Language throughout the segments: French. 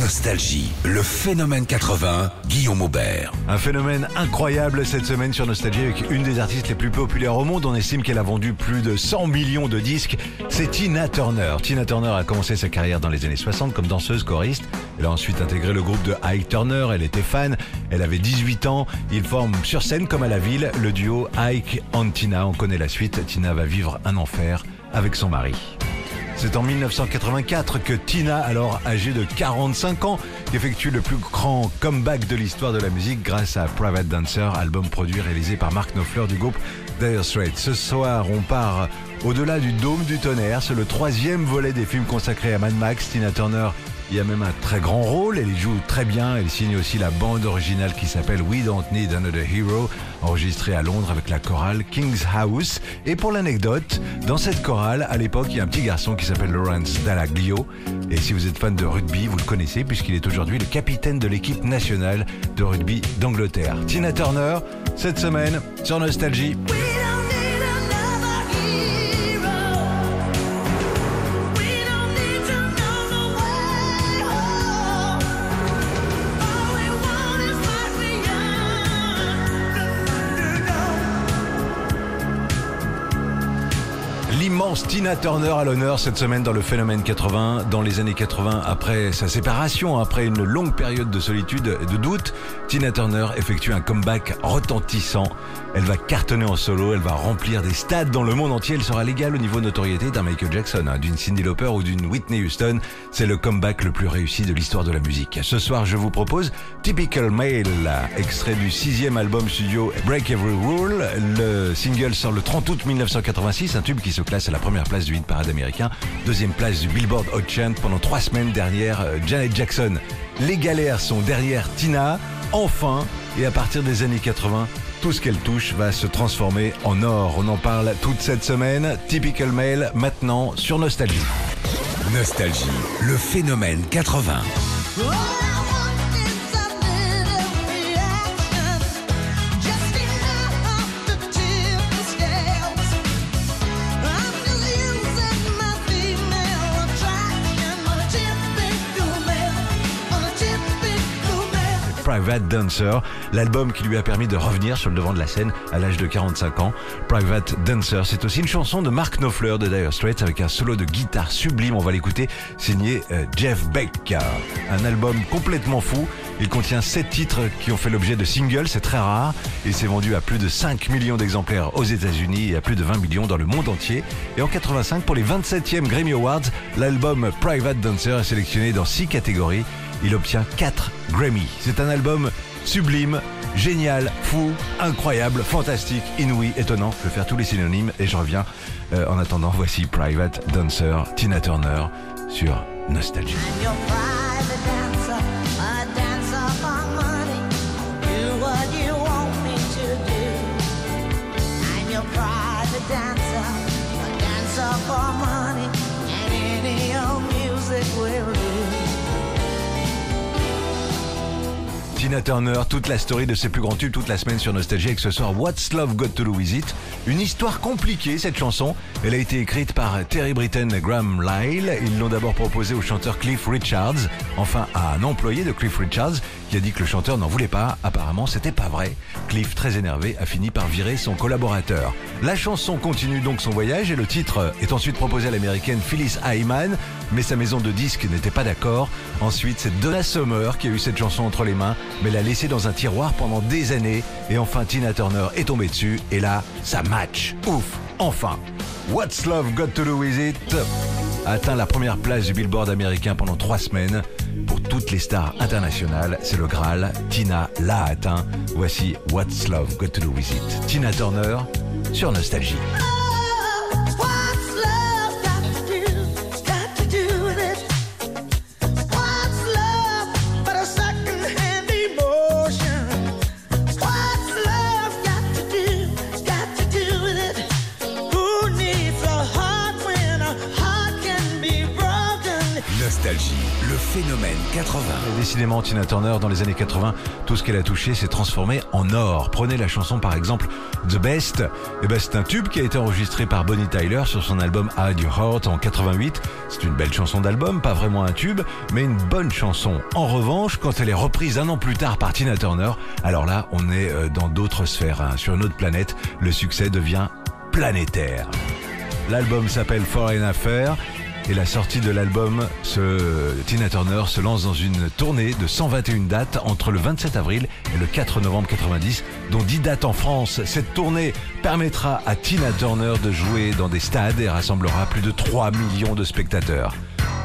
Nostalgie, le phénomène 80, Guillaume Aubert. Un phénomène incroyable cette semaine sur Nostalgie avec une des artistes les plus populaires au monde. On estime qu'elle a vendu plus de 100 millions de disques. C'est Tina Turner. Tina Turner a commencé sa carrière dans les années 60 comme danseuse choriste. Elle a ensuite intégré le groupe de Ike Turner. Elle était fan. Elle avait 18 ans. Ils forment sur scène comme à la ville le duo Ike and Tina. On connaît la suite. Tina va vivre un enfer avec son mari. C'est en 1984 que Tina, alors âgée de 45 ans, effectue le plus grand comeback de l'histoire de la musique grâce à Private Dancer, album produit réalisé par Mark Knopfler du groupe Dire Straits. Ce soir, on part au-delà du dôme du tonnerre. C'est le troisième volet des films consacrés à Mad Max. Tina Turner il y a même un très grand rôle, elle y joue très bien, elle signe aussi la bande originale qui s'appelle We Don't Need Another Hero, enregistrée à Londres avec la chorale King's House. Et pour l'anecdote, dans cette chorale, à l'époque, il y a un petit garçon qui s'appelle Lawrence Dallaglio. Et si vous êtes fan de rugby, vous le connaissez puisqu'il est aujourd'hui le capitaine de l'équipe nationale de rugby d'Angleterre. Tina Turner, cette semaine sur Nostalgie. Tina Turner à l'honneur cette semaine dans le phénomène 80. Dans les années 80, après sa séparation, après une longue période de solitude et de doute, Tina Turner effectue un comeback retentissant. Elle va cartonner en solo, elle va remplir des stades dans le monde entier. Elle sera légale au niveau notoriété d'un Michael Jackson, hein, d'une Cindy Lauper ou d'une Whitney Houston. C'est le comeback le plus réussi de l'histoire de la musique. Ce soir, je vous propose Typical Male, extrait du sixième album studio Break Every Rule. Le single sort le 30 août 1986, un tube qui se classe la première place du hit parade américain, deuxième place du Billboard Hot Chant pendant trois semaines derrière euh, Janet Jackson. Les galères sont derrière Tina, enfin, et à partir des années 80, tout ce qu'elle touche va se transformer en or. On en parle toute cette semaine. Typical Mail maintenant sur Nostalgie. Nostalgie, le phénomène 80. Private Dancer, l'album qui lui a permis de revenir sur le devant de la scène à l'âge de 45 ans. Private Dancer, c'est aussi une chanson de Mark Knopfler de Dire Straits avec un solo de guitare sublime, on va l'écouter, signé euh, Jeff Beck. Un album complètement fou, il contient 7 titres qui ont fait l'objet de singles, c'est très rare, et s'est vendu à plus de 5 millions d'exemplaires aux États-Unis et à plus de 20 millions dans le monde entier. Et en 85, pour les 27e Grammy Awards, l'album Private Dancer est sélectionné dans 6 catégories il obtient 4 Grammy. C'est un album sublime, génial, fou, incroyable, fantastique, inouï, étonnant. Je vais faire tous les synonymes et je reviens. Euh, en attendant, voici Private Dancer, Tina Turner sur Nostalgie. Tina Turner, toute la story de ses plus grands tubes toute la semaine sur Nostalgie avec ce soir What's Love Got to Do With It? Une histoire compliquée cette chanson. Elle a été écrite par Terry Britton et Graham Lyle. Ils l'ont d'abord proposée au chanteur Cliff Richards, enfin à un employé de Cliff Richards qui a dit que le chanteur n'en voulait pas. Apparemment, c'était pas vrai. Cliff, très énervé, a fini par virer son collaborateur. La chanson continue donc son voyage et le titre est ensuite proposé à l'américaine Phyllis Hyman, mais sa maison de disques n'était pas d'accord. Ensuite, c'est Donna Summer qui a eu cette chanson entre les mains mais l'a laissé dans un tiroir pendant des années. Et enfin, Tina Turner est tombée dessus. Et là, ça match. Ouf, enfin. What's Love Got to Do With It atteint la première place du Billboard américain pendant trois semaines. Pour toutes les stars internationales, c'est le Graal. Tina l'a atteint. Voici What's Love Got to Do With It. Tina Turner sur Nostalgie. Nostalgie. le phénomène 80. Et décidément, Tina Turner, dans les années 80, tout ce qu'elle a touché s'est transformé en or. Prenez la chanson par exemple The Best. Et ben, c'est un tube qui a été enregistré par Bonnie Tyler sur son album Hide Your Heart en 88. C'est une belle chanson d'album, pas vraiment un tube, mais une bonne chanson. En revanche, quand elle est reprise un an plus tard par Tina Turner, alors là, on est euh, dans d'autres sphères, hein. sur une autre planète. Le succès devient planétaire. L'album s'appelle Foreign Affair et la sortie de l'album, ce, Tina Turner se lance dans une tournée de 121 dates entre le 27 avril et le 4 novembre 90, dont 10 dates en France. Cette tournée permettra à Tina Turner de jouer dans des stades et rassemblera plus de 3 millions de spectateurs.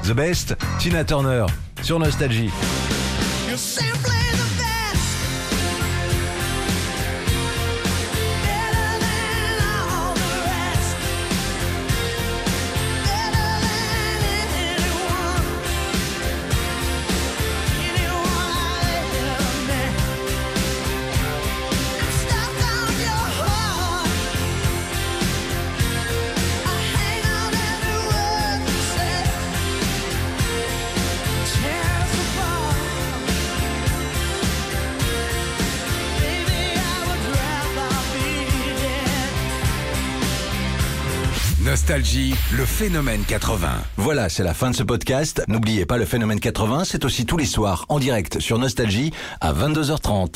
The Best, Tina Turner, sur Nostalgie. Nostalgie, le phénomène 80. Voilà, c'est la fin de ce podcast. N'oubliez pas le phénomène 80, c'est aussi tous les soirs en direct sur Nostalgie à 22h30.